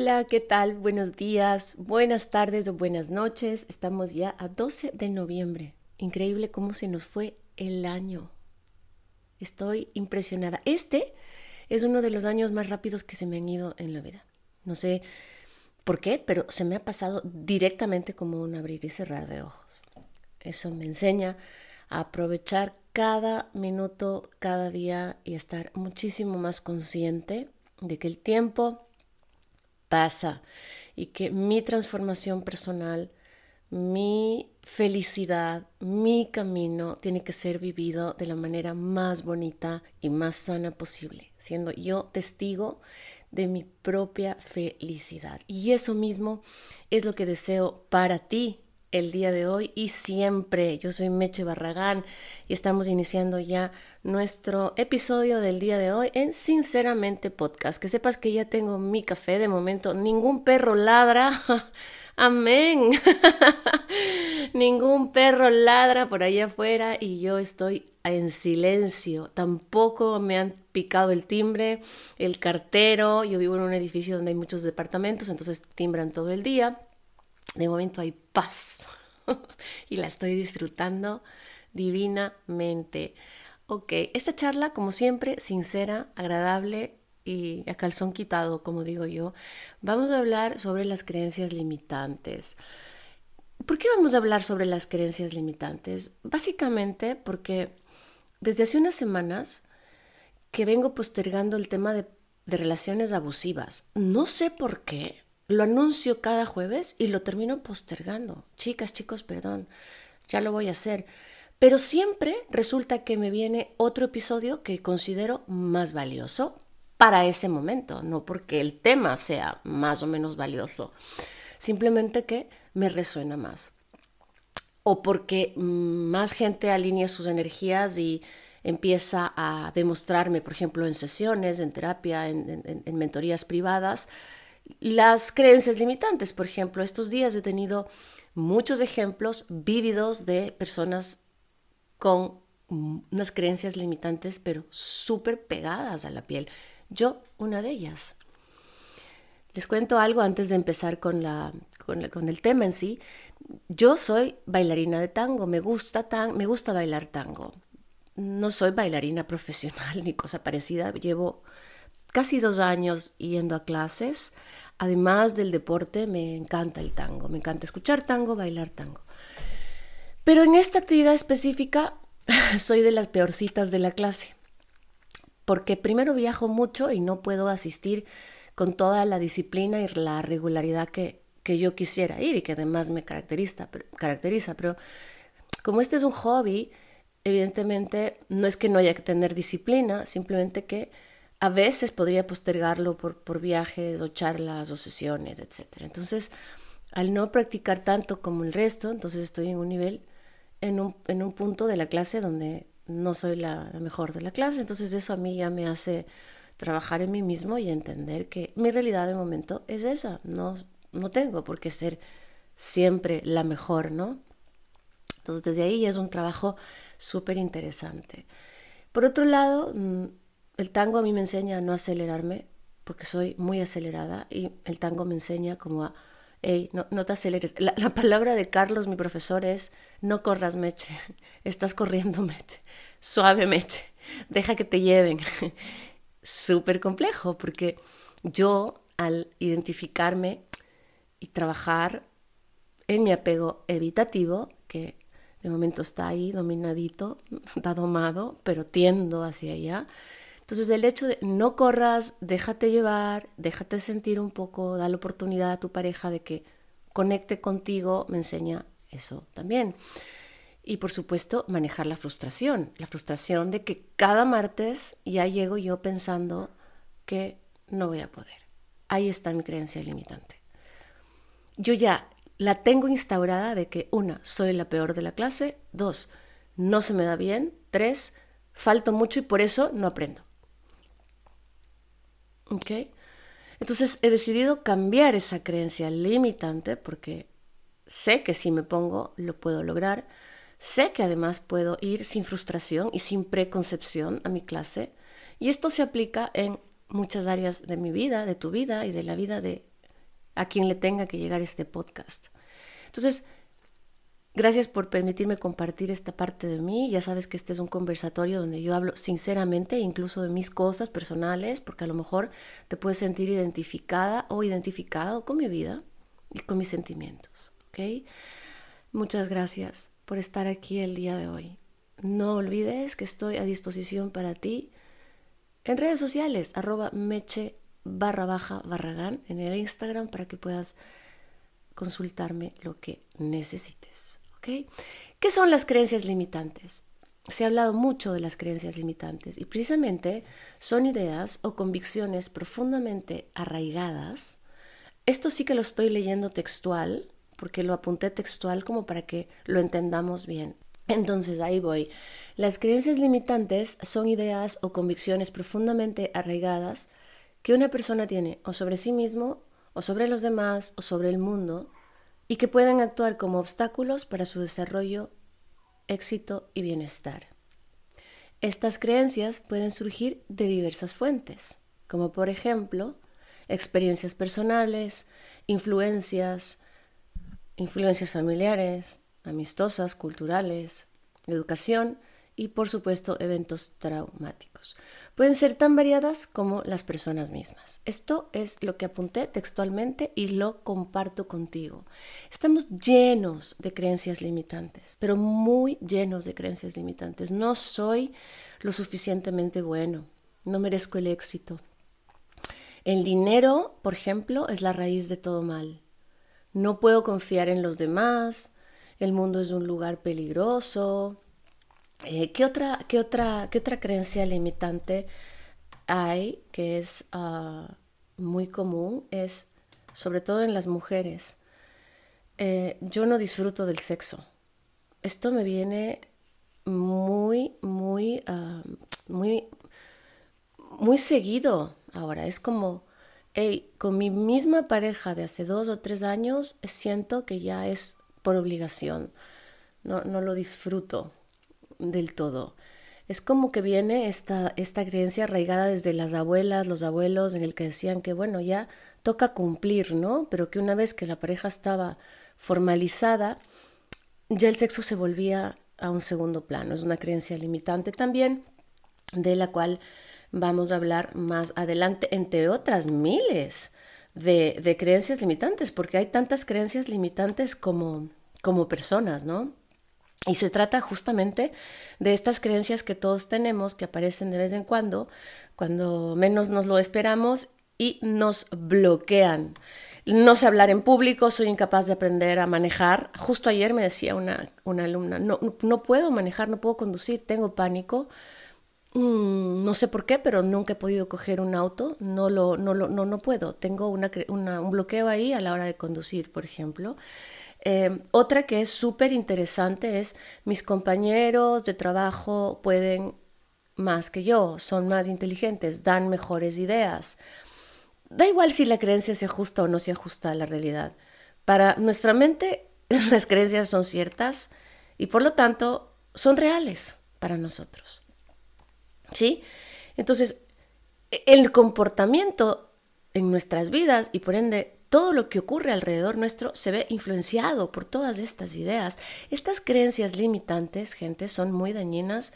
Hola, ¿qué tal? Buenos días, buenas tardes o buenas noches. Estamos ya a 12 de noviembre. Increíble cómo se nos fue el año. Estoy impresionada. Este es uno de los años más rápidos que se me han ido en la vida. No sé por qué, pero se me ha pasado directamente como un abrir y cerrar de ojos. Eso me enseña a aprovechar cada minuto, cada día y estar muchísimo más consciente de que el tiempo pasa y que mi transformación personal, mi felicidad, mi camino tiene que ser vivido de la manera más bonita y más sana posible, siendo yo testigo de mi propia felicidad. Y eso mismo es lo que deseo para ti el día de hoy y siempre. Yo soy Meche Barragán y estamos iniciando ya nuestro episodio del día de hoy en Sinceramente Podcast. Que sepas que ya tengo mi café de momento. Ningún perro ladra. Amén. Ningún perro ladra por allá afuera y yo estoy en silencio. Tampoco me han picado el timbre, el cartero. Yo vivo en un edificio donde hay muchos departamentos, entonces timbran todo el día. De momento hay paz y la estoy disfrutando divinamente. Ok, esta charla, como siempre, sincera, agradable y a calzón quitado, como digo yo, vamos a hablar sobre las creencias limitantes. ¿Por qué vamos a hablar sobre las creencias limitantes? Básicamente porque desde hace unas semanas que vengo postergando el tema de, de relaciones abusivas. No sé por qué, lo anuncio cada jueves y lo termino postergando. Chicas, chicos, perdón, ya lo voy a hacer. Pero siempre resulta que me viene otro episodio que considero más valioso para ese momento, no porque el tema sea más o menos valioso, simplemente que me resuena más. O porque más gente alinea sus energías y empieza a demostrarme, por ejemplo, en sesiones, en terapia, en, en mentorías privadas, las creencias limitantes. Por ejemplo, estos días he tenido muchos ejemplos vívidos de personas con unas creencias limitantes, pero súper pegadas a la piel. Yo, una de ellas. Les cuento algo antes de empezar con, la, con, el tema en sí. Yo soy bailarina de tango, me gusta, tan, me gusta bailar tango. No soy bailarina profesional ni cosa parecida. Llevo casi dos años yendo a clases. Además del deporte, me encanta el tango, me encanta escuchar tango, bailar tango. Pero en esta actividad específica soy de las peorcitas de la clase, porque primero viajo mucho y no puedo asistir con toda la disciplina y la regularidad que, que yo quisiera ir y que además me caracteriza, caracteriza. Pero como este es un hobby, evidentemente no es que no haya que tener disciplina, simplemente que a veces podría postergarlo por, por viajes o charlas o sesiones, etc. Entonces, al no practicar tanto como el resto, entonces estoy en un nivel, en un, en un punto de la clase donde no soy la, mejor de la clase. Entonces eso a mí ya me hace trabajar en mí mismo y entender que mi realidad de momento es esa. No, no tengo por qué ser siempre la mejor, ¿no? Entonces desde ahí es un trabajo súper interesante. Por otro lado, mm, el tango a mí me enseña a no acelerarme porque soy muy acelerada y el tango me enseña como a, hey, no, no te aceleres. La, palabra de Carlos, mi profesor, es no corras, Meche, estás corriendo, Meche, suave, Meche, deja que te lleven. Súper complejo porque yo al identificarme y trabajar en mi apego evitativo, que de momento está ahí dominadito, está domado, pero tiendo hacia allá, entonces el hecho de no corras, déjate llevar, déjate sentir un poco, da la oportunidad a tu pareja de que conecte contigo, me enseña eso también. Y por supuesto, manejar la frustración, la frustración de que cada martes ya llego yo pensando que no voy a poder. Ahí está mi creencia limitante. Yo ya la tengo instaurada de que, una, soy la peor de la clase, dos, no se me da bien, tres, falto mucho y por eso no aprendo. Entonces he decidido cambiar esa creencia limitante porque sé que si me pongo lo puedo lograr, sé que además puedo ir sin frustración y sin preconcepción a mi clase. Y esto se aplica en muchas áreas de mi vida, de tu vida y de la vida de a quien le tenga que llegar este podcast. Entonces, Gracias por permitirme compartir esta parte de mí. Ya sabes que este es un conversatorio donde yo hablo sinceramente, incluso de mis cosas personales, porque a lo mejor te puedes sentir identificada o identificado con mi vida y con mis sentimientos. ¿ok? Muchas gracias por estar aquí el día de hoy. No olvides que estoy a disposición para ti en redes sociales, arroba meche barra baja barragán en el Instagram para que puedas consultarme lo que necesites. ¿Qué son las creencias limitantes? Se ha hablado mucho de las creencias limitantes y precisamente son ideas o convicciones profundamente arraigadas. Esto sí que lo estoy leyendo textual, porque lo apunté textual como para que lo entendamos bien. Entonces ahí voy. Las creencias limitantes son ideas o convicciones profundamente arraigadas que una persona tiene o sobre sí mismo, o sobre los demás, o sobre el mundo, y que pueden actuar como obstáculos para su desarrollo, éxito y bienestar. Estas creencias pueden surgir de diversas fuentes, como por ejemplo experiencias personales, influencias, influencias familiares, amistosas, culturales, educación y por supuesto eventos traumáticos. Pueden ser tan variadas como las personas mismas. Esto es lo que apunté textualmente y lo comparto contigo. Estamos llenos de creencias limitantes, pero muy llenos de creencias limitantes. No soy lo suficientemente bueno, no merezco el éxito. El dinero, por ejemplo, es la raíz de todo mal. No puedo confiar en los demás, el mundo es un lugar peligroso, eh, ¿qué, otra, qué, otra, ¿Qué otra creencia limitante hay que es ah, muy común? Es, sobre todo en las mujeres, eh, yo no disfruto del sexo. Esto me viene muy, muy, ah, muy, muy seguido ahora. Es como, hey, con mi misma pareja de hace dos o tres años, siento que ya es por obligación. No, no lo disfruto del todo. Es como que viene esta, esta creencia arraigada desde las abuelas, los abuelos, en el que decían que, bueno, ya toca cumplir, ¿no? Pero que una vez que la pareja estaba formalizada, ya el sexo se volvía a un segundo plano. Es una creencia limitante también, de la cual vamos a hablar más adelante, entre otras miles de, de creencias limitantes, porque hay tantas creencias limitantes como, como personas, ¿no? Y se trata justamente de estas creencias que todos tenemos, que aparecen de vez en cuando, cuando menos nos lo esperamos y nos bloquean. No sé hablar en público, soy incapaz de aprender a manejar. Justo ayer me decía una, una alumna, no, no puedo manejar, no puedo conducir, tengo pánico. Mm, no sé por qué, pero nunca he podido coger un auto, no, lo, no, lo, no, no puedo. Tengo un bloqueo ahí a la hora de conducir, por ejemplo. Em, otra que es súper interesante es mis compañeros de trabajo pueden más que yo, son más inteligentes, dan mejores ideas. Da igual si la creencia se ajusta o no se ajusta a la realidad. Para nuestra mente las creencias son ciertas y por lo tanto son reales para nosotros. ¿Sí? Entonces, el comportamiento en nuestras vidas y por ende todo lo que ocurre alrededor nuestro se ve influenciado por todas estas ideas. Estas creencias limitantes, gente, son muy dañinas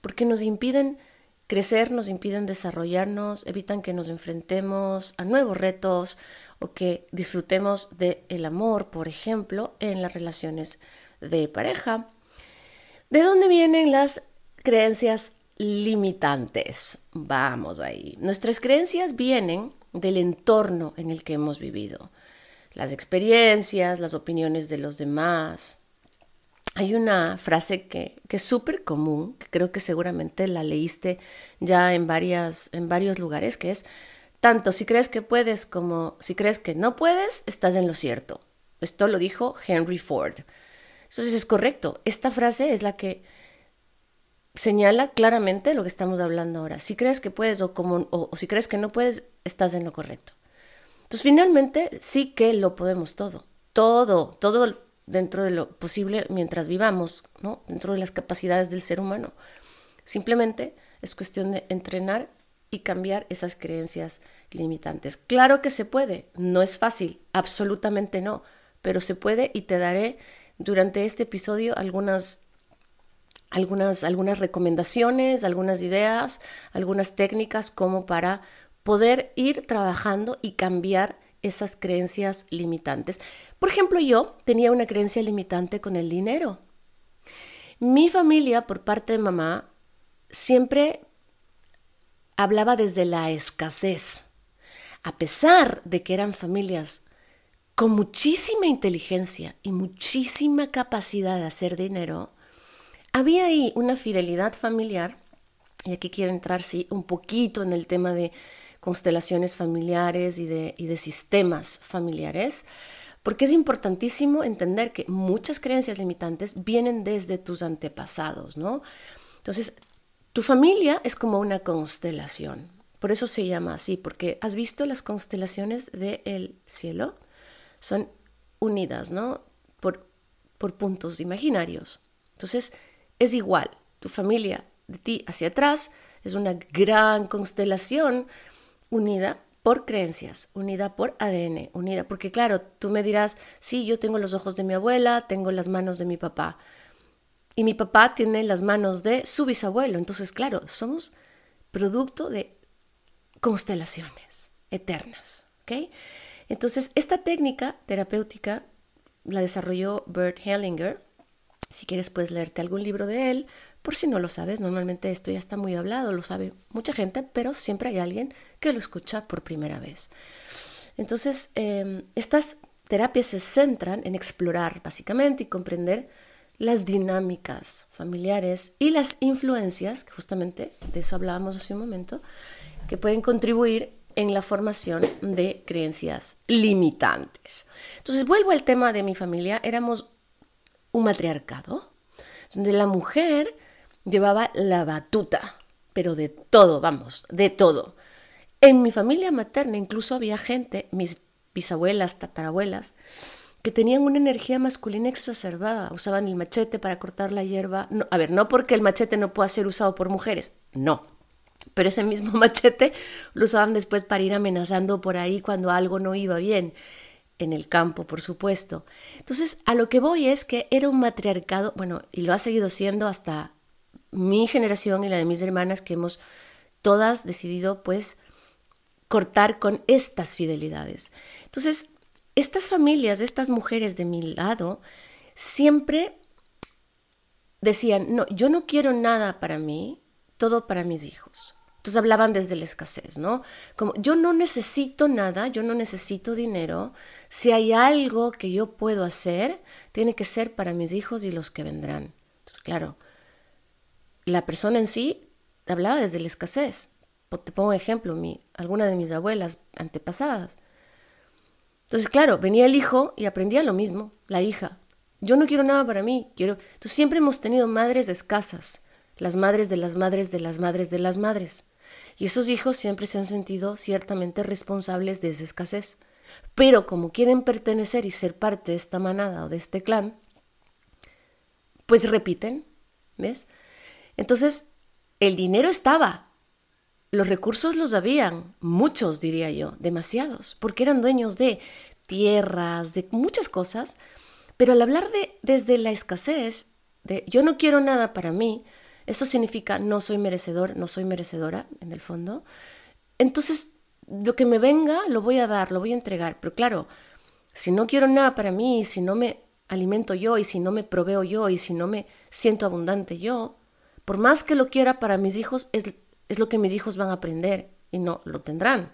porque nos impiden crecer, nos impiden desarrollarnos, evitan que nos enfrentemos a nuevos retos o que disfrutemos del el amor, por ejemplo, en las relaciones de pareja. ¿De dónde vienen las creencias limitantes? Vamos ahí. Nuestras creencias vienen del entorno en el que hemos vivido, las experiencias, las opiniones de los demás, hay una frase que, que es súper común, que creo que seguramente la leíste ya en, varias, en varios lugares, que es, tanto si crees que puedes como si crees que no puedes, estás en lo cierto. Esto lo dijo Henry Ford. Entonces es correcto. Esta frase es la que señala claramente lo que estamos hablando ahora. Si crees que puedes o, como, o, si crees que no puedes, estás en lo correcto. Entonces finalmente sí que lo podemos todo. Todo, todo dentro de lo posible mientras vivamos, ¿no? dentro de las capacidades del ser humano. Simplemente es cuestión de entrenar y cambiar esas creencias limitantes. Claro que se puede, no es fácil, absolutamente no, pero se puede y te daré durante este episodio algunas algunas, algunas recomendaciones, algunas ideas, algunas técnicas como para poder ir trabajando y cambiar esas creencias limitantes. Por ejemplo, yo tenía una creencia limitante con el dinero. Mi familia, por parte de mamá, siempre hablaba desde la escasez. A pesar de que eran familias con muchísima inteligencia y muchísima capacidad de hacer dinero, había ahí una fidelidad familiar, y aquí quiero entrar sí, un poquito en el tema de constelaciones familiares y de, y de sistemas familiares, porque es importantísimo entender que muchas creencias limitantes vienen desde tus antepasados, ¿no? Entonces, tu familia es como una constelación, por eso se llama así, porque has visto las constelaciones del cielo, son unidas, ¿no? Por, por puntos imaginarios. Entonces, es igual, tu familia de ti hacia atrás es una gran constelación unida por creencias, unida por ADN, unida, porque claro, tú me dirás, sí, yo tengo los ojos de mi abuela, tengo las manos de mi papá, y mi papá tiene las manos de su bisabuelo, entonces claro, somos producto de constelaciones eternas, ¿ok? Entonces, esta técnica terapéutica la desarrolló Bert Hellinger, si quieres puedes leerte algún libro de él, por si no lo sabes, normalmente esto ya está muy hablado, lo sabe mucha gente, pero siempre hay alguien que lo escucha por primera vez. Entonces, em, estas terapias se centran en explorar básicamente y comprender las dinámicas familiares y las influencias, que justamente de eso hablábamos hace un momento, que pueden contribuir en la formación de creencias limitantes. Entonces, vuelvo al tema de mi familia, éramos un matriarcado, donde la mujer llevaba la batuta, pero de todo, vamos, de todo. En mi familia materna incluso había gente, mis bisabuelas, tatarabuelas, que tenían una energía masculina exacerbada, usaban el machete para cortar la hierba. a ver, no porque el machete no pueda ser usado por mujeres, no. Pero ese mismo machete lo usaban después para ir amenazando por ahí cuando algo no iba bien, en el campo, por supuesto. Entonces, a lo que voy es que era un matriarcado, bueno, y lo ha seguido siendo hasta mi generación y la de mis hermanas que hemos todas decidido pues cortar con estas fidelidades. Entonces, estas familias, estas mujeres de mi lado, siempre decían, no, yo no quiero nada para mí, todo para mis hijos. Entonces hablaban desde la escasez, ¿no? Como yo no necesito nada, yo no necesito dinero. Si hay algo que yo puedo hacer, tiene que ser para mis hijos y los que vendrán. Entonces, claro, la persona en sí hablaba desde la escasez. Te pongo un ejemplo, mi, alguna de mis abuelas antepasadas. Entonces, claro, venía el hijo y aprendía lo mismo, la hija. Yo no quiero nada para mí, quiero... Entonces siempre hemos tenido madres escasas, las madres de las madres de las madres de las madres. Y esos hijos siempre se han sentido ciertamente responsables de esa escasez. Pero como quieren pertenecer y ser parte de esta manada o de este clan, pues repiten, ¿ves? Entonces, el dinero estaba, los recursos los habían, muchos diría yo, demasiados, porque eran dueños de tierras, de muchas cosas, pero al hablar de desde la escasez, de yo no quiero nada para mí, eso significa no soy merecedor, no soy merecedora en el fondo. Entonces, lo que me venga lo voy a dar, lo voy a entregar, pero claro, si no quiero nada para mí, si no me alimento yo y si no me proveo yo y si no me siento abundante yo, por más que lo quiera para mis hijos, es, es lo que mis hijos van a aprender y no lo tendrán.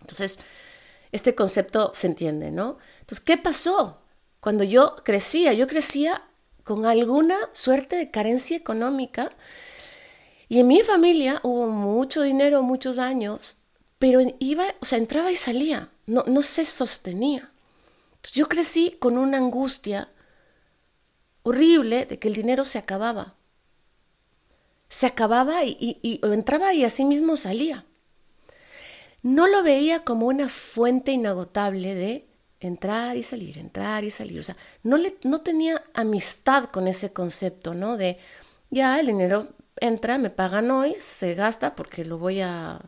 Entonces, este concepto se entiende, ¿no? Entonces, ¿qué pasó? Cuando yo crecía, yo crecía con alguna suerte de carencia económica. Y en mi familia hubo mucho dinero, muchos años, pero iba, o sea, entraba y salía, no, no se sostenía. yo crecí con una angustia horrible de que el dinero se acababa. Se acababa y, y entraba y así mismo salía. No lo veía como una fuente inagotable de entrar y salir, entrar y salir. O sea, no, le, no tenía amistad con ese concepto, ¿no? De, ya, el dinero entra, me pagan hoy, se gasta porque lo voy a,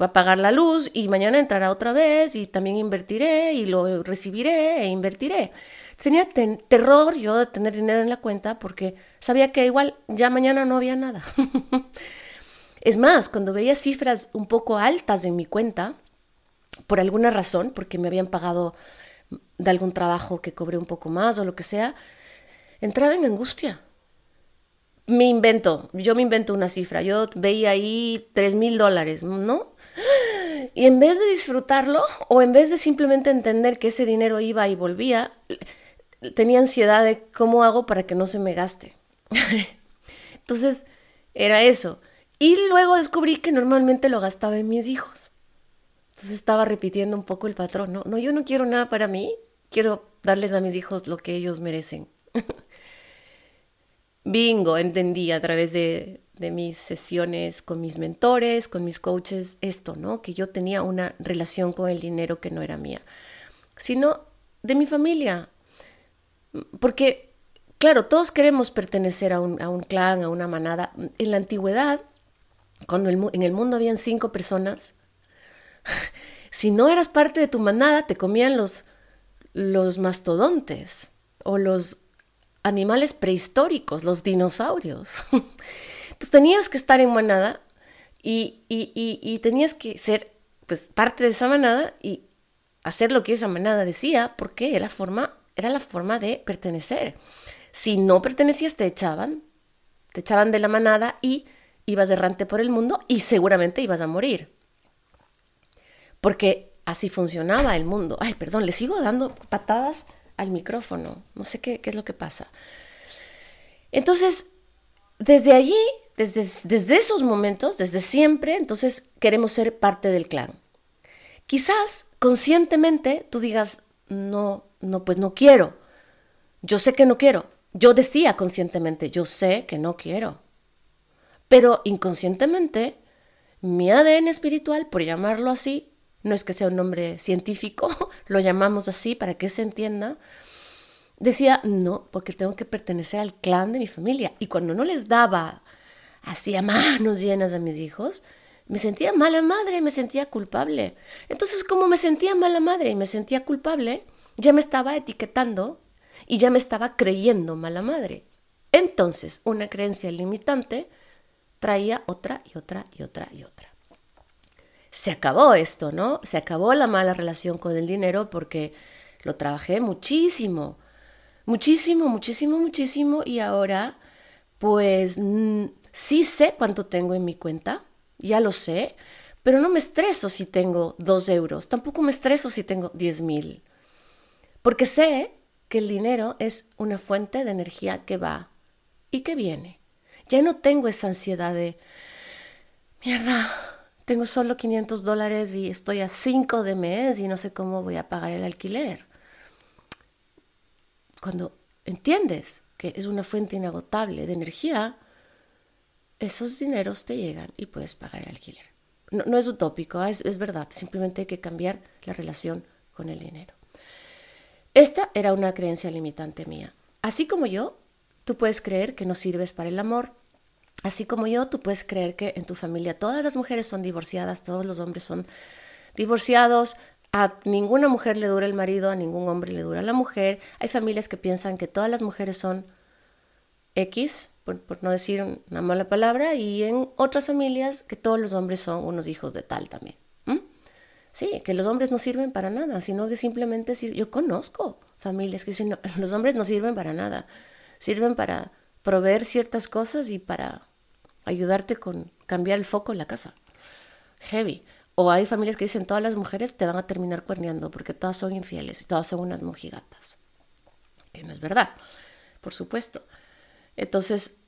va a pagar la luz y mañana entrará otra vez y también invertiré y lo recibiré e invertiré. Tenía terror yo de tener dinero en la cuenta porque sabía que igual ya mañana no había nada. es más, cuando veía cifras un poco altas en mi cuenta, por alguna razón, porque me habían pagado de algún trabajo que cobré un poco más o lo que sea, entraba en angustia. Me invento, yo me invento una cifra, yo veía ahí tres mil dólares, ¿no? Y en vez de disfrutarlo o en vez de simplemente entender que ese dinero iba y volvía, tenía ansiedad de cómo hago para que no se me gaste. Entonces, era eso. Y luego descubrí que normalmente lo gastaba en mis hijos. Entonces estaba repitiendo un poco el patrón, ¿no? No, yo no quiero nada para mí, quiero darles a mis hijos lo que ellos merecen. Bingo, entendí a través de, de, mis sesiones con mis mentores, con mis coaches, esto, ¿no? Que yo tenía una relación con el dinero que no era mía, sino de mi familia. Porque, claro, todos queremos pertenecer a un, a un clan, a una manada. En la antigüedad, cuando en el mundo habían cinco personas, si no eras parte de tu manada, te comían los, los mastodontes o los animales prehistóricos, los dinosaurios. Entonces tenías que estar en manada y, y, tenías que ser pues, parte de esa manada y hacer lo que esa manada decía, porque era, forma, era la forma de pertenecer. Si no pertenecías, te echaban, te echaban de la manada y ibas errante por el mundo y seguramente ibas a morir porque así funcionaba el mundo. Ay, perdón, le sigo dando patadas al micrófono, no sé qué, es lo que pasa. Entonces, desde allí, desde, desde esos momentos, desde siempre, entonces queremos ser parte del clan. Quizás conscientemente tú digas, no, no, pues no quiero. Yo sé que no quiero. Yo decía conscientemente, yo sé que no quiero. Pero inconscientemente, mi ADN espiritual, por llamarlo así, no es que sea un nombre científico, lo llamamos así para que se entienda, decía, no, porque tengo que pertenecer al clan de mi familia. Y cuando no les daba así a manos llenas a mis hijos, me sentía mala madre, me sentía culpable. Entonces, como me sentía mala madre y me sentía culpable, ya me estaba etiquetando y ya me estaba creyendo mala madre. Entonces, una creencia limitante traía otra y otra y otra y otra se acabó esto, ¿no? Se acabó la mala relación con el dinero porque lo trabajé muchísimo, muchísimo, muchísimo, muchísimo y ahora pues sí sé cuánto tengo en mi cuenta, ya lo sé, pero no me estreso si tengo dos euros, tampoco me estreso si tengo diez mil, porque sé que el dinero es una fuente de energía que va y que viene. Ya no tengo esa ansiedad de, mierda, tengo solo 500 dólares y estoy a 5 de mes y no sé cómo voy a pagar el alquiler. Cuando entiendes que es una fuente inagotable de energía, esos dineros te llegan y puedes pagar el alquiler. No, es utópico, ¿ah? es, es verdad, simplemente hay que cambiar la relación con el dinero. Esta era una creencia limitante mía. Así como yo, tú puedes creer que no sirves para el amor, Así como yo, tú puedes creer que en tu familia todas las mujeres son divorciadas, todos los hombres son divorciados, a ninguna mujer le dura el marido, a ningún hombre le dura la mujer. Hay familias que piensan que todas las mujeres son X, por, no decir una mala palabra, y en otras familias que todos los hombres son unos hijos de tal también. Sí, que los hombres no sirven para nada, sino que simplemente yo conozco familias que dicen, los hombres no sirven para nada, sirven para proveer ciertas cosas y para ayudarte con cambiar el foco en la casa. Heavy. O hay familias que dicen todas las mujeres te van a terminar cuerneando porque todas son infieles y todas son unas mojigatas. Que no es verdad. por supuesto. Entonces,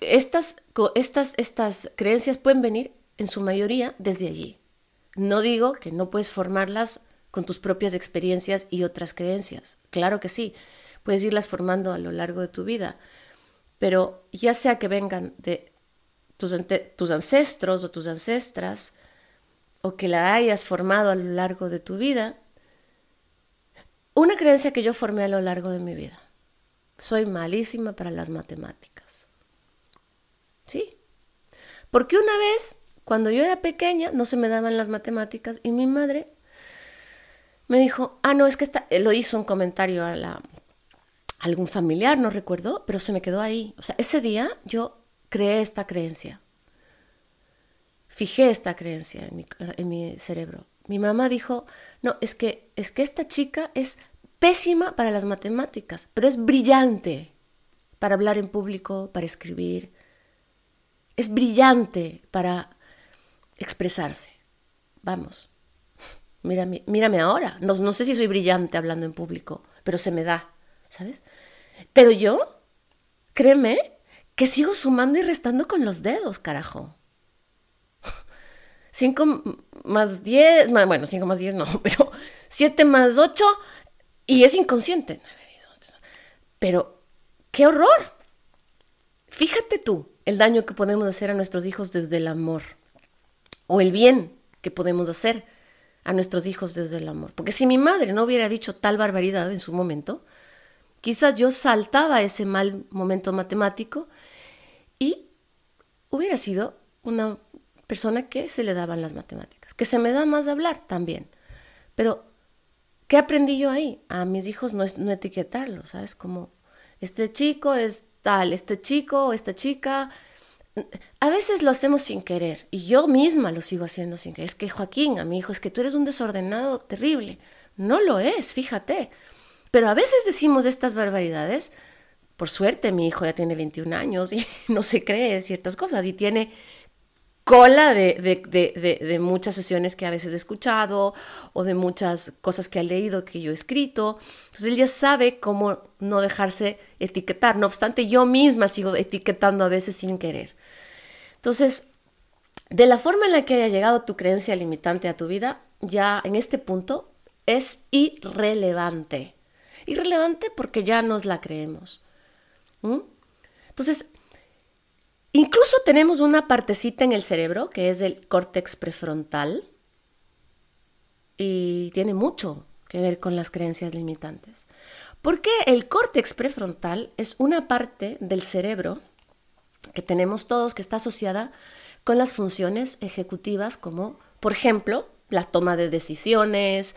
estas, estas, estas creencias pueden venir en su mayoría desde allí. No digo que no puedes formarlas con tus propias experiencias y otras creencias. Claro que sí, puedes irlas formando a lo largo de tu vida, pero ya sea que vengan de tus, tus ancestros o tus ancestras, o que la hayas formado a lo largo de tu vida, una creencia que yo formé a lo largo de mi vida. Soy malísima para las matemáticas. ¿Sí? Porque una vez, cuando yo era pequeña, no se me daban las matemáticas y mi madre me dijo, ah, no, es que esta, lo hizo un comentario a, la, algún familiar, no recuerdo, pero se me quedó ahí. O sea, ese día yo creé esta creencia. Fijé esta creencia en mi, en mi cerebro. Mi mamá dijo, no, es que, es que esta chica es pésima para las matemáticas, pero es brillante para hablar en público, para escribir. Es brillante para expresarse. Vamos, mírame, mírame ahora. No, no sé si soy brillante hablando en público, pero se me da, ¿sabes? Pero yo, créeme, que sigo sumando y restando con los dedos, carajo. 5 más 10, bueno, 5 más 10 no, pero 7 más 8 y es inconsciente. Pero, qué horror. Fíjate tú el daño que podemos hacer a nuestros hijos desde el amor o el bien que podemos hacer a nuestros hijos desde el amor. Porque si mi madre no hubiera dicho tal barbaridad en su momento, quizás yo saltaba ese mal momento matemático y hubiera sido una persona que se le daban las matemáticas, que se me da más de hablar también. Pero, ¿qué aprendí yo ahí? A mis hijos no, es, no etiquetarlos, ¿sabes? Como, este chico es tal, este chico o esta chica. A veces lo hacemos sin querer y yo misma lo sigo haciendo sin querer. Es que Joaquín, a mi hijo, es que tú eres un desordenado terrible. No lo es, fíjate. Pero a veces decimos estas barbaridades. Por suerte, mi hijo ya tiene 21 años y no se cree ciertas cosas y tiene cola de, muchas sesiones que a veces he escuchado o de muchas cosas que ha leído que yo he escrito. Entonces él ya sabe cómo no dejarse etiquetar. No obstante, yo misma sigo etiquetando a veces sin querer. Entonces, de la forma en la que haya llegado tu creencia limitante a tu vida, ya en este punto es irrelevante. Irrelevante porque ya nos la creemos. Entonces, Incluso tenemos una partecita en el cerebro que es el córtex prefrontal y tiene mucho que ver con las creencias limitantes. Porque el córtex prefrontal es una parte del cerebro que tenemos todos que está asociada con las funciones ejecutivas como, por ejemplo, la toma de decisiones,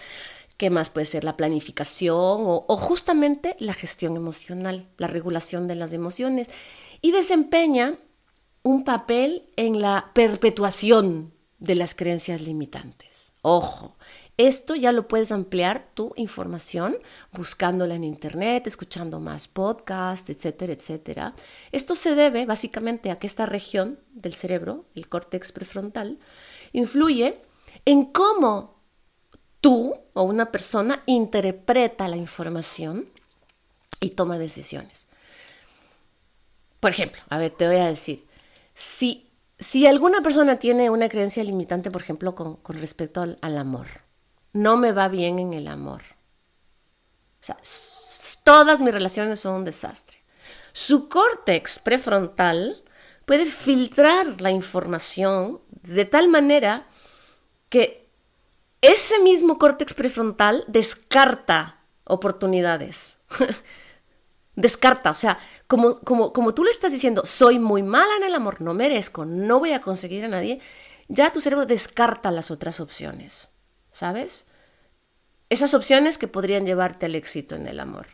que más puede ser la planificación o, o justamente la gestión emocional, la regulación de las emociones y desempeña un papel en la perpetuación de las creencias limitantes. Ojo, esto ya lo puedes ampliar tu información buscándola en internet, escuchando más podcasts, etcétera, etcétera. Esto se debe básicamente a que esta región del cerebro, el córtex prefrontal, influye en cómo tú o una persona interpreta la información y toma decisiones. Por ejemplo, a ver, te voy a decir, si, si alguna persona tiene una creencia limitante, por ejemplo, con, respecto al, amor, no me va bien en el amor. O sea, todas mis relaciones son un desastre. Su córtex prefrontal puede filtrar la información de tal manera que ese mismo córtex prefrontal descarta oportunidades. descarta, o sea, como, como, tú le estás diciendo, soy muy mala en el amor, no merezco, no voy a conseguir a nadie, ya tu cerebro descarta las otras opciones, ¿sabes? Esas opciones que podrían llevarte al éxito en el amor.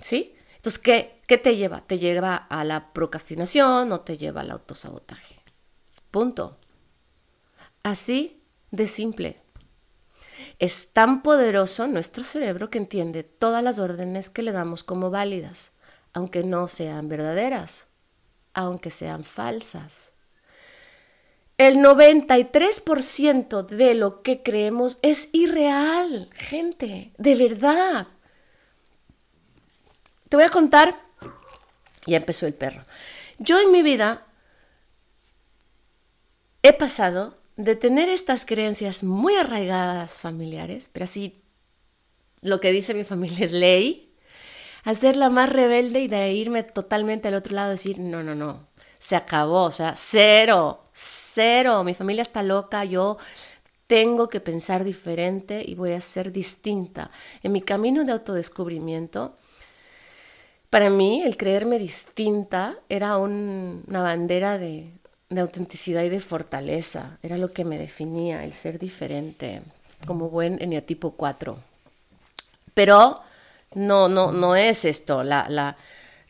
¿Sí? Entonces, ¿qué, ¿qué te lleva? Te lleva a la procrastinación o te lleva al autosabotaje. Punto. Así de simple. Es tan poderoso nuestro cerebro que entiende todas las órdenes que le damos como válidas, aunque no sean verdaderas, aunque sean falsas. El 93% de lo que creemos es irreal, gente, de verdad. te voy a contar, ya empezó el perro. Yo en mi vida he pasado de tener estas creencias muy arraigadas familiares, pero así lo que dice mi familia es ley, a ser la más rebelde y de irme totalmente al otro lado, decir, no, no, no, se acabó, o sea, cero, cero, mi familia está loca, yo tengo que pensar diferente y voy a ser distinta. En mi camino de autodescubrimiento, para mí el creerme distinta era una bandera de, de autenticidad y de fortaleza. Era lo que me definía, el ser diferente, como buen eneatipo 4. Pero no, no, no es esto la, la,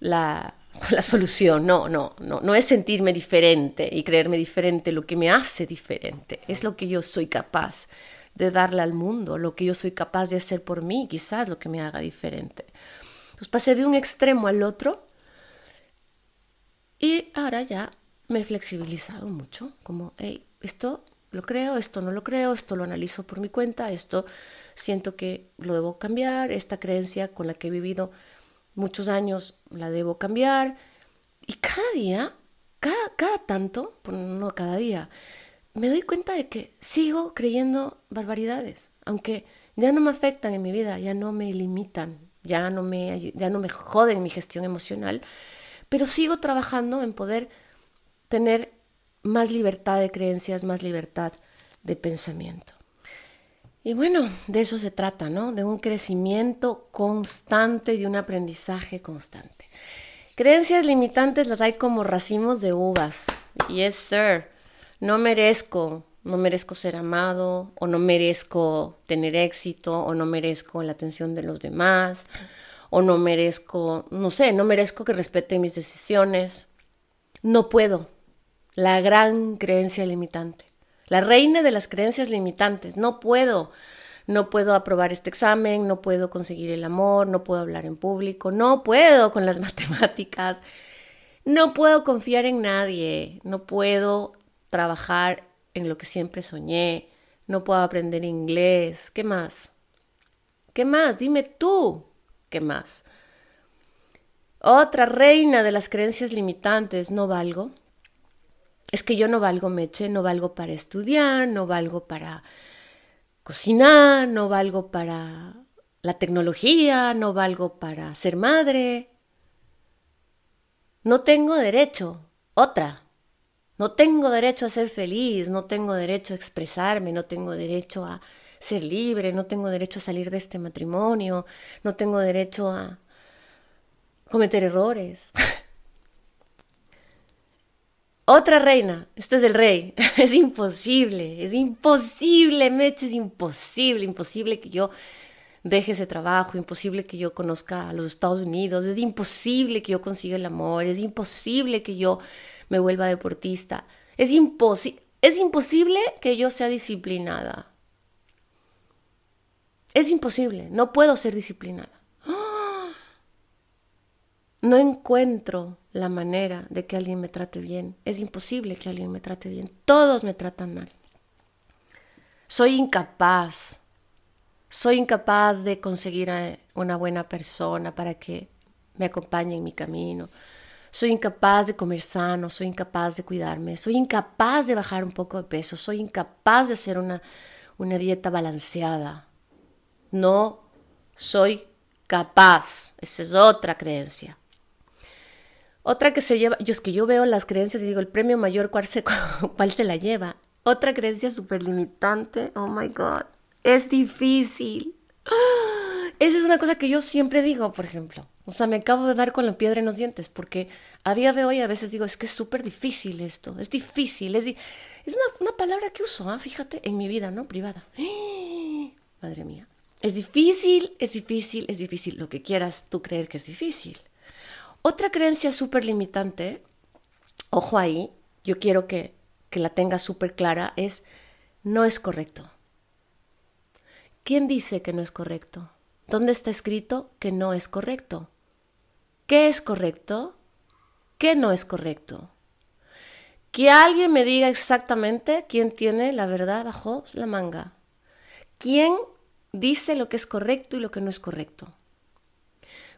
la, solución, no, no, no, no es sentirme diferente y creerme diferente lo que me hace diferente, es lo que yo soy capaz de darle al mundo, lo que yo soy capaz de hacer por mí, quizás lo que me haga diferente. Entonces pasé de un extremo al otro y ahora ya me he flexibilizado mucho, como, hey, esto lo creo, esto no lo creo, esto lo analizo por mi cuenta, esto siento que lo debo cambiar, esta creencia con la que he vivido muchos años la debo cambiar. Y cada día, cada, cada tanto, no cada día, me doy cuenta de que sigo creyendo barbaridades, aunque ya no me afectan en mi vida, ya no me limitan, ya no me, ya no me joden mi gestión emocional, pero sigo trabajando en poder tener más libertad de creencias, más libertad de pensamiento. Y bueno, de eso se trata, ¿no? De un crecimiento constante, de un aprendizaje constante. Creencias limitantes las hay como racimos de uvas. Yes, sir. No merezco, no merezco ser amado, o no merezco tener éxito, o no merezco la atención de los demás, o no merezco, no sé, no merezco que respeten mis decisiones. No puedo, la gran creencia limitante. La reina de las creencias limitantes. No puedo. No puedo aprobar este examen, no puedo conseguir el amor, no puedo hablar en público, no puedo con las matemáticas, no puedo confiar en nadie, no puedo trabajar en lo que siempre soñé, no puedo aprender inglés. ¿Qué más? ¿Qué más? Dime tú. ¿Qué más? Otra reina de las creencias limitantes, no valgo, es que yo no valgo meche, no valgo para estudiar, no valgo para cocinar, no valgo para la tecnología, no valgo para ser madre. No tengo derecho, otra. No tengo derecho a ser feliz, no tengo derecho a expresarme, no tengo derecho a ser libre, no tengo derecho a salir de este matrimonio, no tengo derecho a cometer errores. Otra reina, este es el rey. Es imposible, es imposible, Meche, es imposible, imposible que yo deje ese trabajo, imposible que yo conozca a los Estados Unidos, es imposible que yo consiga el amor, es imposible que yo me vuelva deportista, es, es imposible que yo sea disciplinada. Es imposible, no puedo ser disciplinada. No encuentro la manera de que alguien me trate bien. Es imposible que alguien me trate bien. Todos me tratan mal. Soy incapaz. Soy incapaz de conseguir a una buena persona para que me acompañe en mi camino. Soy incapaz de comer sano, soy incapaz de cuidarme, soy incapaz de bajar un poco de peso, soy incapaz de hacer una, una dieta balanceada. No soy capaz. Esa es otra creencia. Otra que se lleva, yo es que yo veo las creencias y digo, el premio mayor, ¿cuál se, cuál se la lleva? Otra creencia súper limitante, oh my god, es difícil. Esa es una cosa que yo siempre digo, por ejemplo. O sea, me acabo de dar con la piedra en los dientes porque a día de hoy a veces digo, es que es súper difícil esto, es difícil, es, es una, palabra que uso, ¿ah? fíjate, en mi vida, ¿no? Privada. Madre mía. Es difícil, es difícil, es difícil, lo que quieras tú creer que es difícil. Otra creencia súper limitante, ojo ahí, yo quiero que, que la tengas súper clara, es no es correcto. ¿Quién dice que no es correcto? ¿Dónde está escrito que no es correcto? ¿Qué es correcto? ¿Qué no es correcto? Que alguien me diga exactamente quién tiene la verdad bajo la manga. ¿Quién dice lo que es correcto y lo que no es correcto?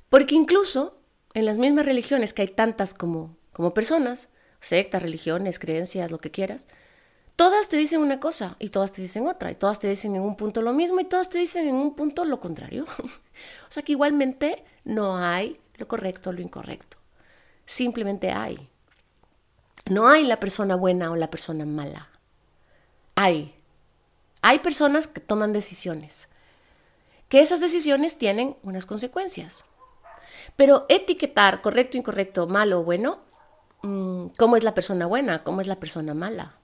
Porque incluso en las mismas religiones, que hay tantas como, como personas, sectas, religiones, creencias, lo que quieras, todas te dicen una cosa y todas te dicen otra, y todas te dicen en un punto lo mismo y todas te dicen en un punto lo contrario. o sea que igualmente no hay lo correcto o lo incorrecto. Simplemente hay. No hay la persona buena o la persona mala. Hay. Hay personas que toman decisiones. Que esas decisiones tienen unas consecuencias. Pero etiquetar correcto, incorrecto, malo o bueno, mm, ¿cómo es la persona buena? ¿Cómo es la persona mala?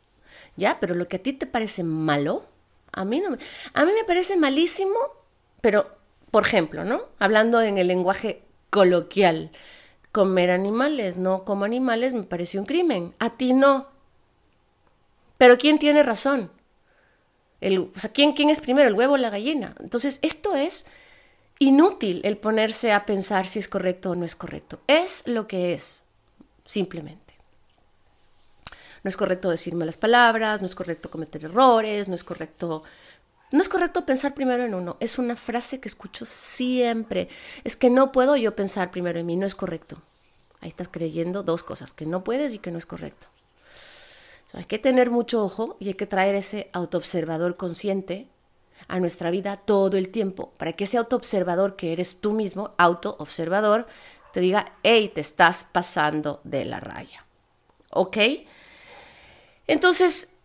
¿Ya? Pero lo que a ti te parece malo, a mí no me, a mí me parece malísimo, pero, por ejemplo, ¿no? Hablando en el lenguaje coloquial, comer animales, no como animales, me parece un crimen. A ti no. Pero ¿quién tiene razón? El, o sea, ¿quién, ¿quién es primero, el huevo o la gallina? Entonces, esto es inútil el ponerse a pensar si es correcto o no es correcto. Es lo que es, simplemente. No es correcto decir malas palabras, no es correcto cometer errores, no es correcto... No es correcto pensar primero en uno. Es una frase que escucho siempre. Es que no puedo yo pensar primero en mí, no es correcto. Ahí estás creyendo dos cosas, que no puedes y que no es correcto. hay que tener mucho ojo y hay que traer ese autoobservador consciente a nuestra vida todo el tiempo, para que ese autoobservador que eres tú mismo, autoobservador, te diga, hey, te estás pasando de la raya. ¿Ok? Entonces,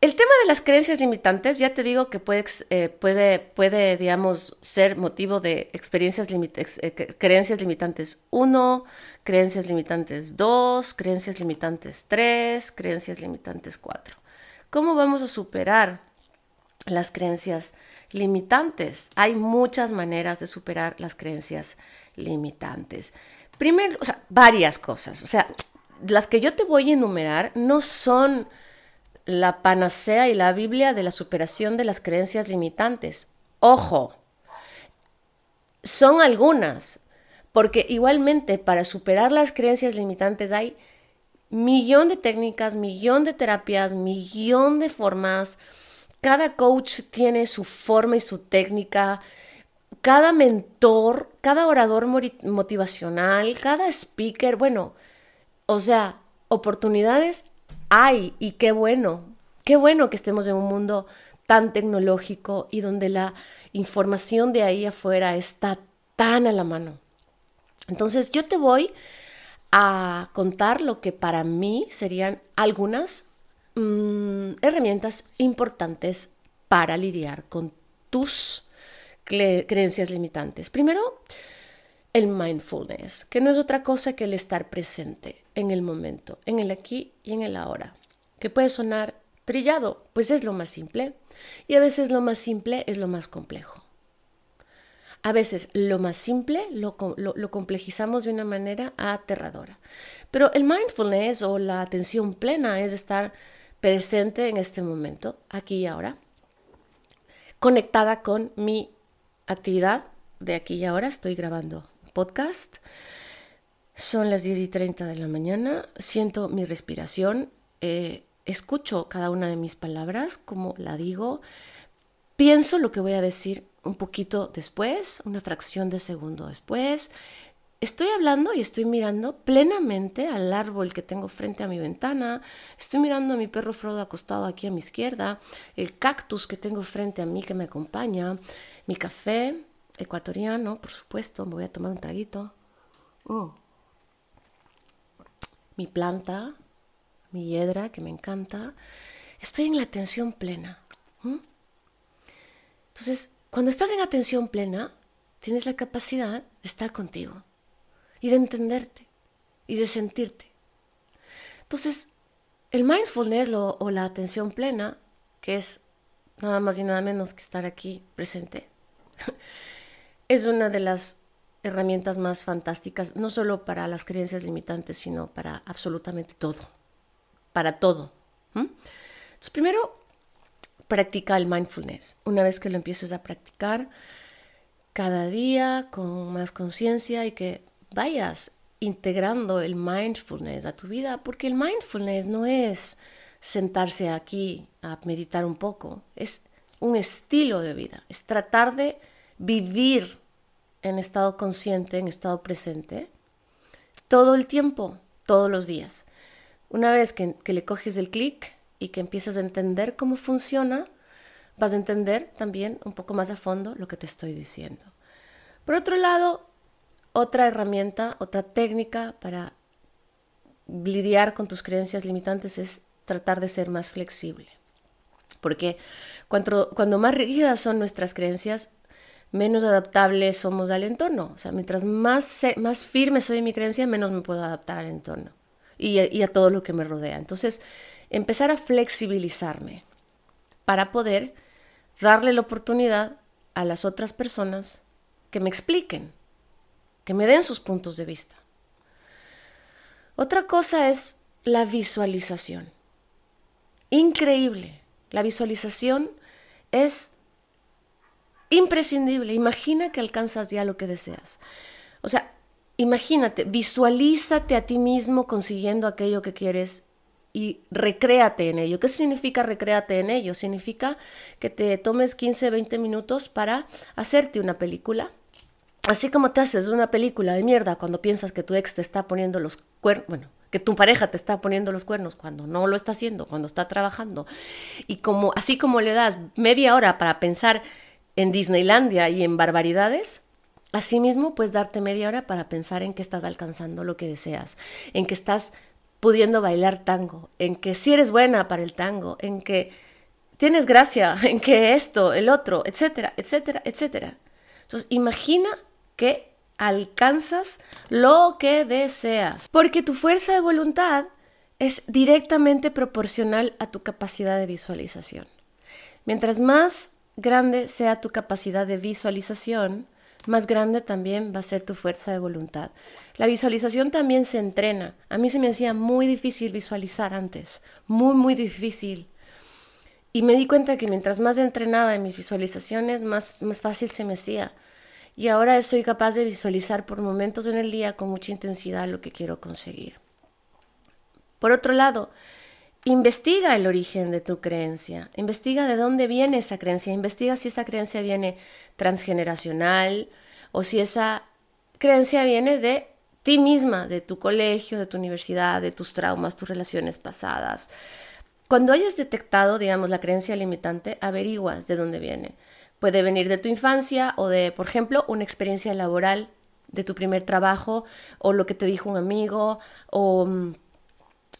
el tema de las creencias limitantes, ya te digo que puede, eh, puede, puede digamos, ser motivo de experiencias eh, creencias limitantes 1, creencias limitantes 2, creencias limitantes 3, creencias limitantes 4. ¿Cómo vamos a superar las creencias limitantes. Hay muchas maneras de superar las creencias limitantes. Primero, o sea, varias cosas. O sea, las que yo te voy a enumerar no son la panacea y la Biblia de la superación de las creencias limitantes. Ojo, son algunas, porque igualmente para superar las creencias limitantes hay millón de técnicas, millón de terapias, millón de formas, cada coach tiene su forma y su técnica. Cada mentor, cada orador motivacional, cada speaker, bueno, o sea, oportunidades hay y qué bueno, qué bueno que estemos en un mundo tan tecnológico y donde la información de ahí afuera está tan a la mano. Entonces yo te voy a contar lo que para mí serían algunas Mm, herramientas importantes para lidiar con tus creencias limitantes. Primero, el mindfulness, que no es otra cosa que el estar presente en el momento, en el aquí y en el ahora, que puede sonar trillado, pues es lo más simple, y a veces lo más simple es lo más complejo. A veces lo más simple lo, lo complejizamos de una manera aterradora. Pero el mindfulness o la atención plena es estar presente en este momento, aquí y ahora, conectada con mi actividad de aquí y ahora. Estoy grabando podcast. Son las 10 y 30 de la mañana. Siento mi respiración. Eh, escucho cada una de mis palabras, como la digo. Pienso lo que voy a decir un poquito después, una fracción de segundo después. Estoy hablando y estoy mirando plenamente al árbol que tengo frente a mi ventana, estoy mirando a mi perro Frodo acostado aquí a mi izquierda, el cactus que tengo frente a mí que me acompaña, mi café ecuatoriano, por supuesto, me voy a tomar un traguito, mm. mi planta, mi hiedra que me encanta, estoy en la atención plena. Entonces, cuando estás en atención plena, tienes la capacidad de estar contigo y de entenderte y de sentirte. Entonces, el mindfulness o la atención plena, que es nada más y nada menos que estar aquí presente, es una de las herramientas más fantásticas, no solo para las creencias limitantes, sino para absolutamente todo, para todo. Entonces, primero, practica el mindfulness. Una vez que lo empieces a practicar cada día con más conciencia y que vayas integrando el mindfulness a tu vida, porque el mindfulness no es sentarse aquí a meditar un poco, es un estilo de vida, es tratar de vivir en estado consciente, en estado presente, todo el tiempo, todos los días. Una vez que, que le coges el clic y que empiezas a entender cómo funciona, vas a entender también un poco más a fondo lo que te estoy diciendo. Por otro lado, otra herramienta, otra técnica para lidiar con tus creencias limitantes es tratar de ser más flexible. Porque cuando, cuando más rígidas son nuestras creencias, menos adaptables somos al entorno. O sea, mientras más, más firme soy en mi creencia, menos me puedo adaptar al entorno y a todo lo que me rodea. Entonces, empezar a flexibilizarme para poder darle la oportunidad a las otras personas que me expliquen, que me den sus puntos de vista. Otra cosa es la visualización. Increíble. La visualización es imprescindible. Imagina que alcanzas ya lo que deseas. O sea, imagínate, visualízate a ti mismo consiguiendo aquello que quieres y recréate en ello. ¿Qué significa recréate en ello? Significa que te tomes 15, 20 minutos para hacerte una película. Así como te haces una película de mierda cuando piensas que tu ex te está poniendo los cuernos, bueno, que tu pareja te está poniendo los cuernos cuando no lo está haciendo, cuando está trabajando. Y como así como le das media hora para pensar en Disneylandia y en barbaridades, asimismo puedes darte media hora para pensar en que estás alcanzando lo que deseas, en que estás pudiendo bailar tango, en que si eres buena para el tango, en que tienes gracia, en que esto, el otro, etcétera, etcétera, etcétera. Entonces, imagina que alcanzas lo que deseas, porque tu fuerza de voluntad es directamente proporcional a tu capacidad de visualización. Mientras más grande sea tu capacidad de visualización, más grande también va a ser tu fuerza de voluntad. La visualización también se entrena. A mí se me hacía muy difícil visualizar antes, muy, muy difícil. Y me di cuenta que mientras más entrenaba en mis visualizaciones, más, más fácil se me hacía. Y ahora soy capaz de visualizar por momentos en el día con mucha intensidad lo que quiero conseguir. Por otro lado, investiga el origen de tu creencia, investiga de dónde viene esa creencia, investiga si esa creencia viene transgeneracional o si esa creencia viene de ti misma, de tu colegio, de tu universidad, de tus traumas, tus relaciones pasadas. Cuando hayas detectado, digamos, la creencia limitante, averiguas de dónde viene. Puede venir de tu infancia o de, por ejemplo, una experiencia laboral de tu primer trabajo o lo que te dijo un amigo o mm,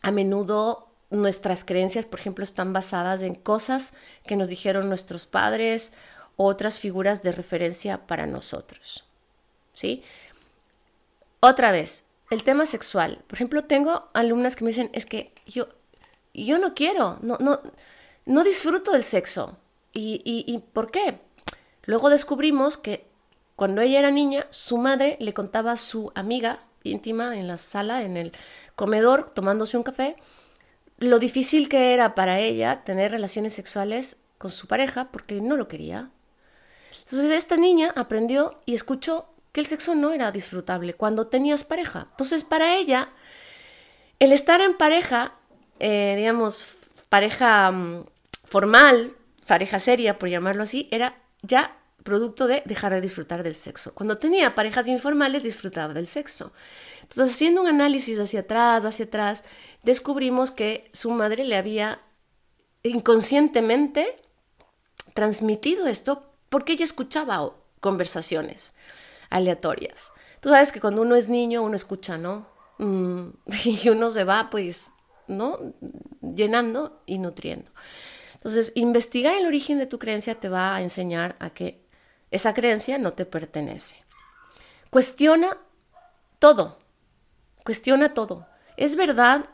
a menudo nuestras creencias, por ejemplo, están basadas en cosas que nos dijeron nuestros padres o otras figuras de referencia para nosotros. ¿Sí? Otra vez, el tema sexual. Por ejemplo, tengo alumnas que me dicen, es que yo, yo no quiero, no, no, no disfruto del sexo. ¿Y, y, por qué? Luego descubrimos que cuando ella era niña, su madre le contaba a su amiga íntima en la sala, en el comedor, tomándose un café, lo difícil que era para ella tener relaciones sexuales con su pareja porque no lo quería. Entonces esta niña aprendió y escuchó que el sexo no era disfrutable cuando tenías pareja. Entonces, para ella, el estar en pareja, eh, digamos, pareja mm, formal, pareja seria, por llamarlo así, era ya producto de dejar de disfrutar del sexo. Cuando tenía parejas informales, disfrutaba del sexo. Entonces, haciendo un análisis hacia atrás, hacia atrás, descubrimos que su madre le había inconscientemente transmitido esto porque ella escuchaba conversaciones aleatorias. Tú sabes que cuando uno es niño, uno escucha, ¿no? Mm, y uno se va, pues, ¿no? Llenando y nutriendo. Entonces, investigar el origen de tu creencia te va a enseñar a que esa creencia no te pertenece. Cuestiona todo. Cuestiona todo. ¿Es verdad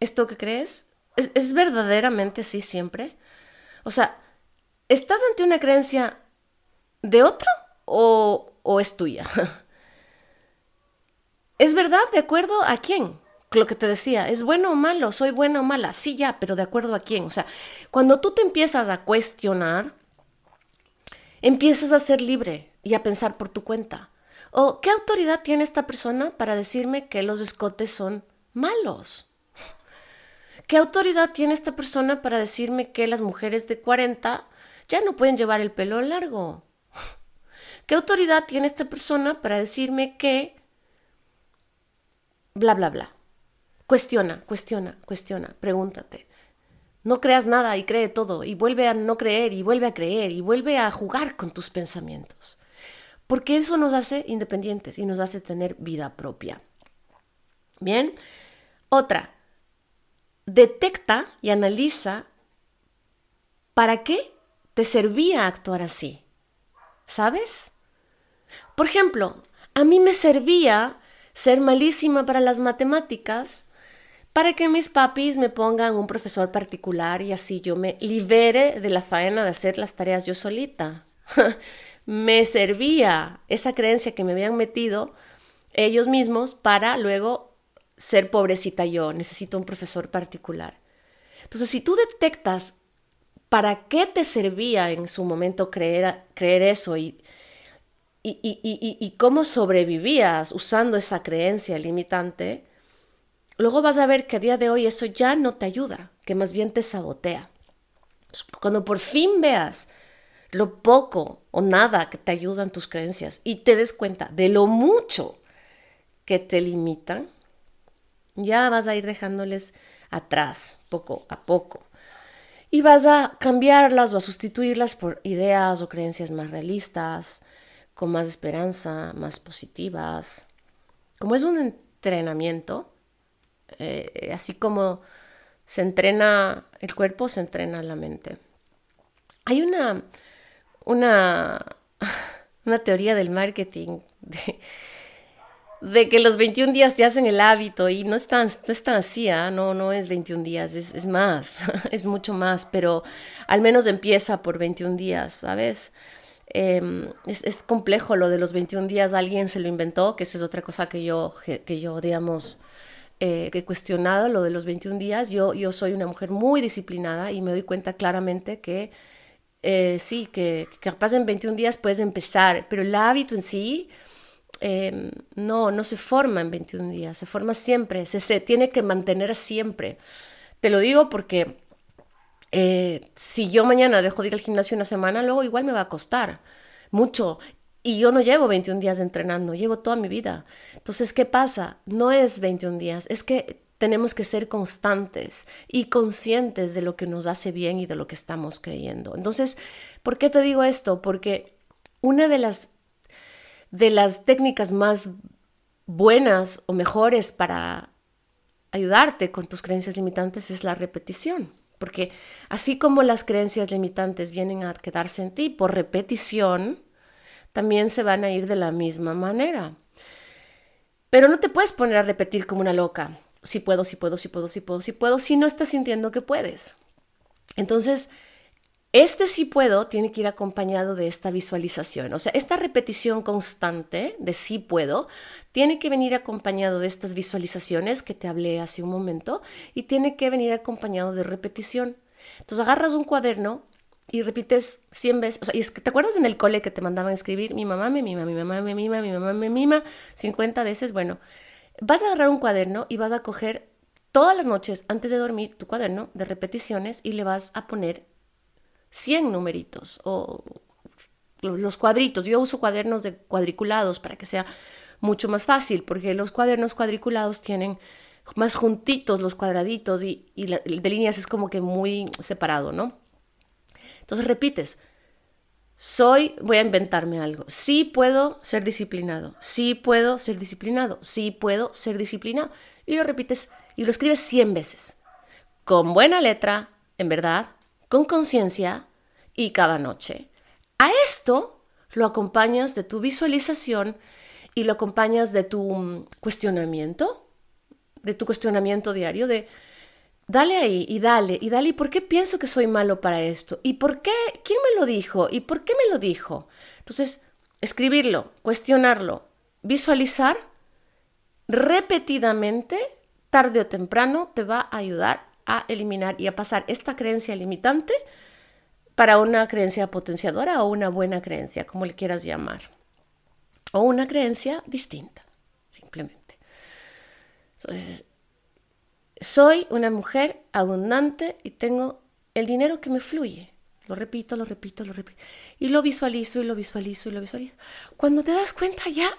esto que crees? ¿Es, ¿Es, verdaderamente así siempre? O sea, ¿estás ante una creencia de otro o, o es tuya? ¿Es verdad de acuerdo a quién? Lo que te decía, ¿es bueno o malo? ¿Soy buena o mala? Sí, ya, pero de acuerdo a quién. O sea, cuando tú te empiezas a cuestionar, empiezas a ser libre y a pensar por tu cuenta. ¿O qué autoridad tiene esta persona para decirme que los escotes son malos? ¿Qué autoridad tiene esta persona para decirme que las mujeres de 40 ya no pueden llevar el pelo largo? ¿Qué autoridad tiene esta persona para decirme que bla, bla, bla. Cuestiona, cuestiona, cuestiona, pregúntate. No creas nada y cree todo, y vuelve a no creer, y vuelve a creer, y vuelve a jugar con tus pensamientos. Porque eso nos hace independientes y nos hace tener vida propia. Bien, otra, detecta y analiza para qué te servía actuar así. ¿Sabes? Por ejemplo, a mí me servía ser malísima para las matemáticas para que mis papis me pongan un profesor particular y así yo me libere de la faena de hacer las tareas yo solita. me servía esa creencia que me habían metido ellos mismos para luego ser pobrecita yo, necesito un profesor particular. Entonces, si tú detectas para qué te servía en su momento creer, creer eso y, y, y, y, cómo sobrevivías usando esa creencia limitante, luego vas a ver que a día de hoy eso ya no te ayuda, que más bien te sabotea. Cuando por fin veas lo poco o nada que te ayudan tus creencias y te des cuenta de lo mucho que te limitan, ya vas a ir dejándoles atrás poco a poco. Y vas a cambiarlas o a sustituirlas por ideas o creencias más realistas, con más esperanza, más positivas. Como es un entrenamiento, eh, así como se entrena el cuerpo, se entrena la mente. Hay una, una, una teoría del marketing de, que los 21 días te hacen el hábito y no es tan, no es así, ¿ah? no, no es 21 días, es, es más, es mucho más, pero al menos empieza por 21 días, ¿sabes? Em, es, es, complejo lo de los 21 días, alguien se lo inventó, que esa es otra cosa que yo, que, yo digamos, eh, he cuestionado, lo de los 21 días. Yo, yo soy una mujer muy disciplinada y me doy cuenta claramente que eh, sí, que, que capaz en 21 días puedes empezar, pero el hábito en sí Em, no, no se forma en 21 días, se forma siempre, se, tiene que mantener siempre. Te lo digo porque eh, si yo mañana dejo de ir al gimnasio una semana, luego igual me va a costar mucho. Y yo no llevo 21 días entrenando, llevo toda mi vida. Entonces, ¿qué pasa? No es 21 días, es que tenemos que ser constantes y conscientes de lo que nos hace bien y de lo que estamos creyendo. Entonces, ¿por qué te digo esto? Porque una de las de las técnicas más buenas o mejores para ayudarte con tus creencias limitantes es la repetición. Porque así como las creencias limitantes vienen a quedarse en ti por repetición, también se van a ir de la misma manera. Pero no te puedes poner a repetir como una loca. Si puedo, si puedo, si puedo, si puedo, si puedo, si no estás sintiendo que puedes. Entonces, este sí puedo tiene que ir acompañado de esta visualización, o sea, esta repetición constante de sí puedo tiene que venir acompañado de estas visualizaciones que te hablé hace un momento y tiene que venir acompañado de repetición. Entonces agarras un cuaderno y repites 100 veces, o sea, y es que te acuerdas en el cole que te mandaban escribir mi mamá me mima, mi mamá me mima, mi mamá me mima 50 veces, bueno, vas a agarrar un cuaderno y vas a coger todas las noches antes de dormir tu cuaderno de repeticiones y le vas a poner 100 numeritos o los cuadritos. Yo uso cuadernos de cuadriculados para que sea mucho más fácil, porque los cuadernos cuadriculados tienen más juntitos los cuadraditos y, de líneas es como que muy separado, ¿no? Entonces repites, soy, voy a inventarme algo, sí puedo ser disciplinado, sí puedo ser disciplinado, sí puedo ser disciplinado. Y lo repites y lo escribes 100 veces, con buena letra, en verdad, con conciencia y cada noche. A esto lo acompañas de tu visualización y lo acompañas de tu mm, cuestionamiento, de tu cuestionamiento diario, de dale ahí y dale y dale, ¿y por qué pienso que soy malo para esto? ¿Y por qué? ¿Quién me lo dijo? ¿Y por qué me lo dijo? Entonces, escribirlo, cuestionarlo, visualizar repetidamente, tarde o temprano, te va a ayudar a eliminar y a pasar esta creencia limitante para una creencia potenciadora o una buena creencia, como le quieras llamar. O una creencia distinta, simplemente. Entonces, soy una mujer abundante y tengo el dinero que me fluye. Lo repito, lo repito, lo repito. Y lo visualizo y lo visualizo y lo visualizo. Cuando te das cuenta ya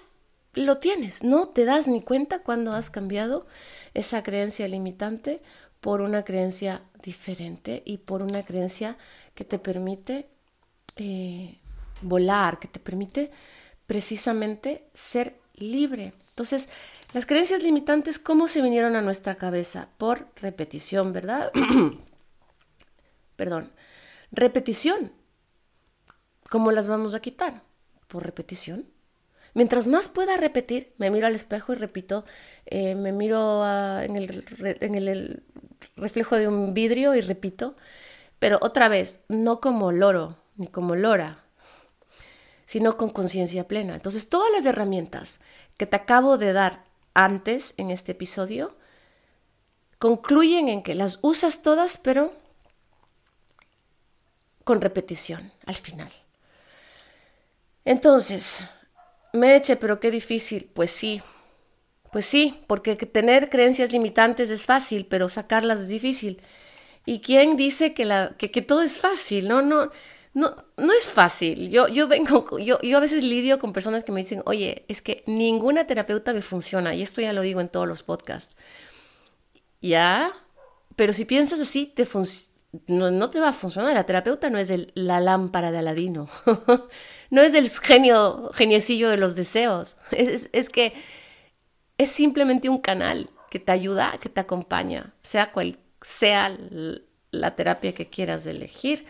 lo tienes, no te das ni cuenta cuando has cambiado esa creencia limitante por una creencia diferente y por una creencia que te permite eh, volar, que te permite precisamente ser libre. Entonces, las creencias limitantes, ¿cómo se vinieron a nuestra cabeza? Por repetición, ¿verdad? Perdón. Repetición. ¿Cómo las vamos a quitar? Por repetición. Mientras más pueda repetir, me miro al espejo y repito, eh, me miro en, el, reflejo de un vidrio y repito, pero otra vez, no como loro ni como lora, sino con conciencia plena. Entonces, todas las herramientas que te acabo de dar antes en este episodio concluyen en que las usas todas, pero con repetición al final. Entonces, Meche, pero qué difícil. Pues sí, pues sí, porque tener creencias limitantes es fácil, pero sacarlas es difícil. ¿Y quién dice que, la, que, todo es fácil? No, no, no, no es fácil. Yo, yo vengo, yo, yo a veces lidio con personas que me dicen, oye, es que ninguna terapeuta me funciona, y esto ya lo digo en todos los podcasts. Ya, pero si piensas así, te no, no, te va a funcionar. La terapeuta no es el, la lámpara de Aladino. no es el genio, geniecillo de los deseos. Es, que es simplemente un canal que te ayuda, que te acompaña, sea cual sea la terapia que quieras elegir.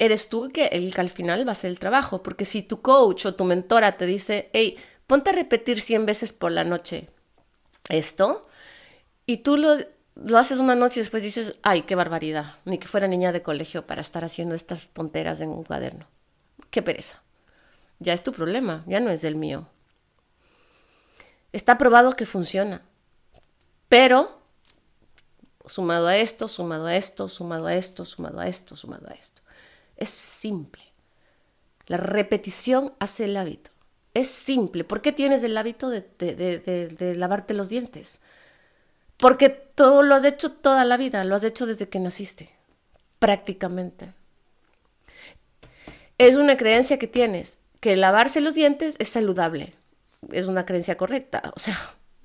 Eres tú que el que al final va a ser el trabajo, porque si tu coach o tu mentora te dice, hey, ponte a repetir 100 veces por la noche esto, y tú lo, lo haces una noche y después dices, ay, qué barbaridad, ni que fuera niña de colegio para estar haciendo estas tonteras en un cuaderno qué pereza. Ya es tu problema, ya no es el mío. Está probado que funciona. Pero, sumado a esto, sumado a esto, sumado a esto, sumado a esto, sumado a esto. Es simple. La repetición hace el hábito. Es simple. ¿Por qué tienes el hábito de, lavarte los dientes? Porque todo lo has hecho toda la vida, lo has hecho desde que naciste, prácticamente es una creencia que tienes, que lavarse los dientes es saludable. Es una creencia correcta. O sea,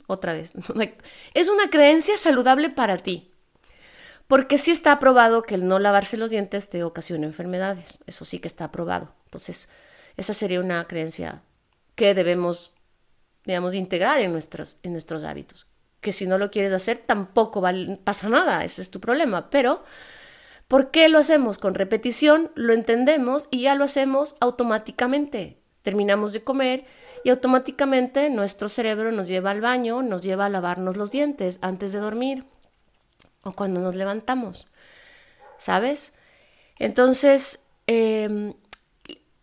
otra vez, es una creencia saludable para ti. Porque sí está aprobado que el no lavarse los dientes te ocasiona enfermedades. Eso sí que está aprobado. Entonces, esa sería una creencia que debemos, digamos, integrar en nuestros, en nuestros hábitos. Que si no lo quieres hacer, tampoco pasa nada. Ese es tu problema. Pero ¿Por qué lo hacemos? Con repetición lo entendemos y ya lo hacemos automáticamente. Terminamos de comer y automáticamente nuestro cerebro nos lleva al baño, nos lleva a lavarnos los dientes antes de dormir o cuando nos levantamos. ¿Sabes? Entonces, em,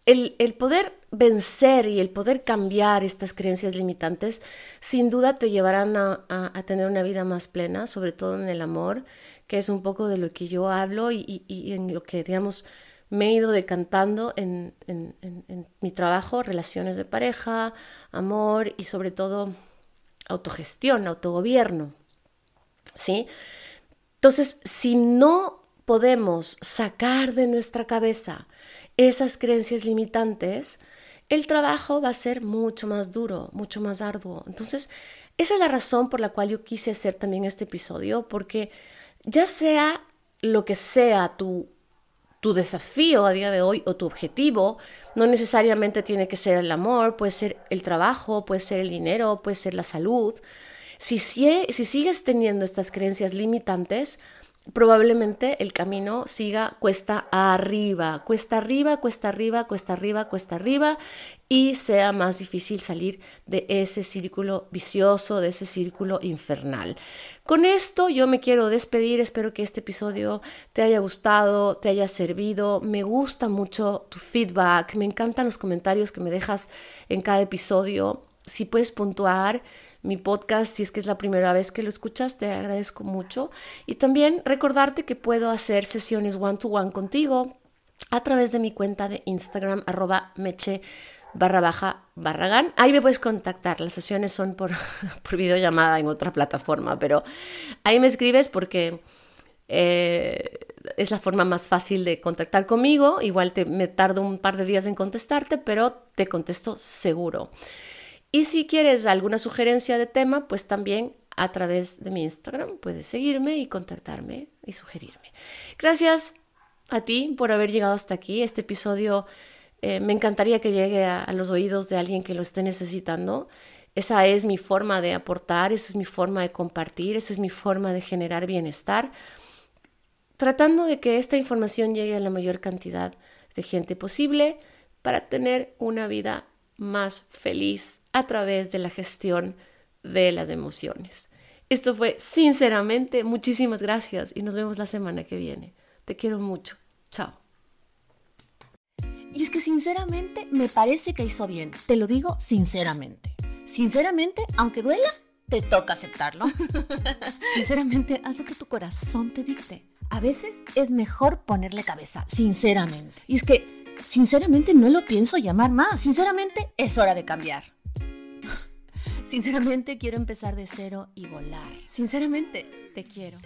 el, poder vencer y el poder cambiar estas creencias limitantes, sin duda te llevarán a tener una vida más plena, sobre todo en el amor que es un poco de lo que yo hablo y, en lo que, digamos, me he ido decantando en, mi trabajo, relaciones de pareja, amor y sobre todo autogestión, autogobierno. ¿Sí? Entonces, si no podemos sacar de nuestra cabeza esas creencias limitantes, el trabajo va a ser mucho más duro, mucho más arduo. Entonces, esa es la razón por la cual yo quise hacer también este episodio, porque ya sea lo que sea tu, tu desafío a día de hoy o tu objetivo, no necesariamente tiene que ser el amor, puede ser el trabajo, puede ser el dinero, puede ser la salud. Si, si, si sigues teniendo estas creencias limitantes, probablemente el camino siga cuesta arriba, cuesta arriba, cuesta arriba, cuesta arriba, cuesta arriba y sea más difícil salir de ese círculo vicioso, de ese círculo infernal. Con esto yo me quiero despedir, espero que este episodio te haya gustado, te haya servido, me gusta mucho tu feedback, me encantan los comentarios que me dejas en cada episodio, si puedes puntuar mi podcast, si es que es la primera vez que lo escuchas, te agradezco mucho. Y también recordarte que puedo hacer sesiones one-to-one contigo a través de mi cuenta de Instagram, arroba meche barra baja barragán. Ahí me puedes contactar. Las sesiones son por, por videollamada en otra plataforma, pero ahí me escribes porque eh, es la forma más fácil de contactar conmigo. Igual te, me tardo un par de días en contestarte, pero te contesto seguro. Y si quieres alguna sugerencia de tema, pues también a través de mi Instagram puedes seguirme y contactarme y sugerirme. Gracias a ti por haber llegado hasta aquí. Este episodio eh, me encantaría que llegue a, a los oídos de alguien que lo esté necesitando. Esa es mi forma de aportar, esa es mi forma de compartir, esa es mi forma de generar bienestar, tratando de que esta información llegue a la mayor cantidad de gente posible para tener una vida más feliz a través de la gestión de las emociones. Esto fue sinceramente, muchísimas gracias y nos vemos la semana que viene. Te quiero mucho. Chao. Y es que sinceramente me parece que hizo bien. Te lo digo sinceramente. Sinceramente, aunque duela, te toca aceptarlo. sinceramente, haz lo que tu corazón te dicte. A veces es mejor ponerle cabeza, sinceramente. Y es que, sinceramente, no lo pienso llamar más. Sinceramente, es hora de cambiar. Sinceramente, quiero empezar de cero y volar. Sinceramente, te quiero.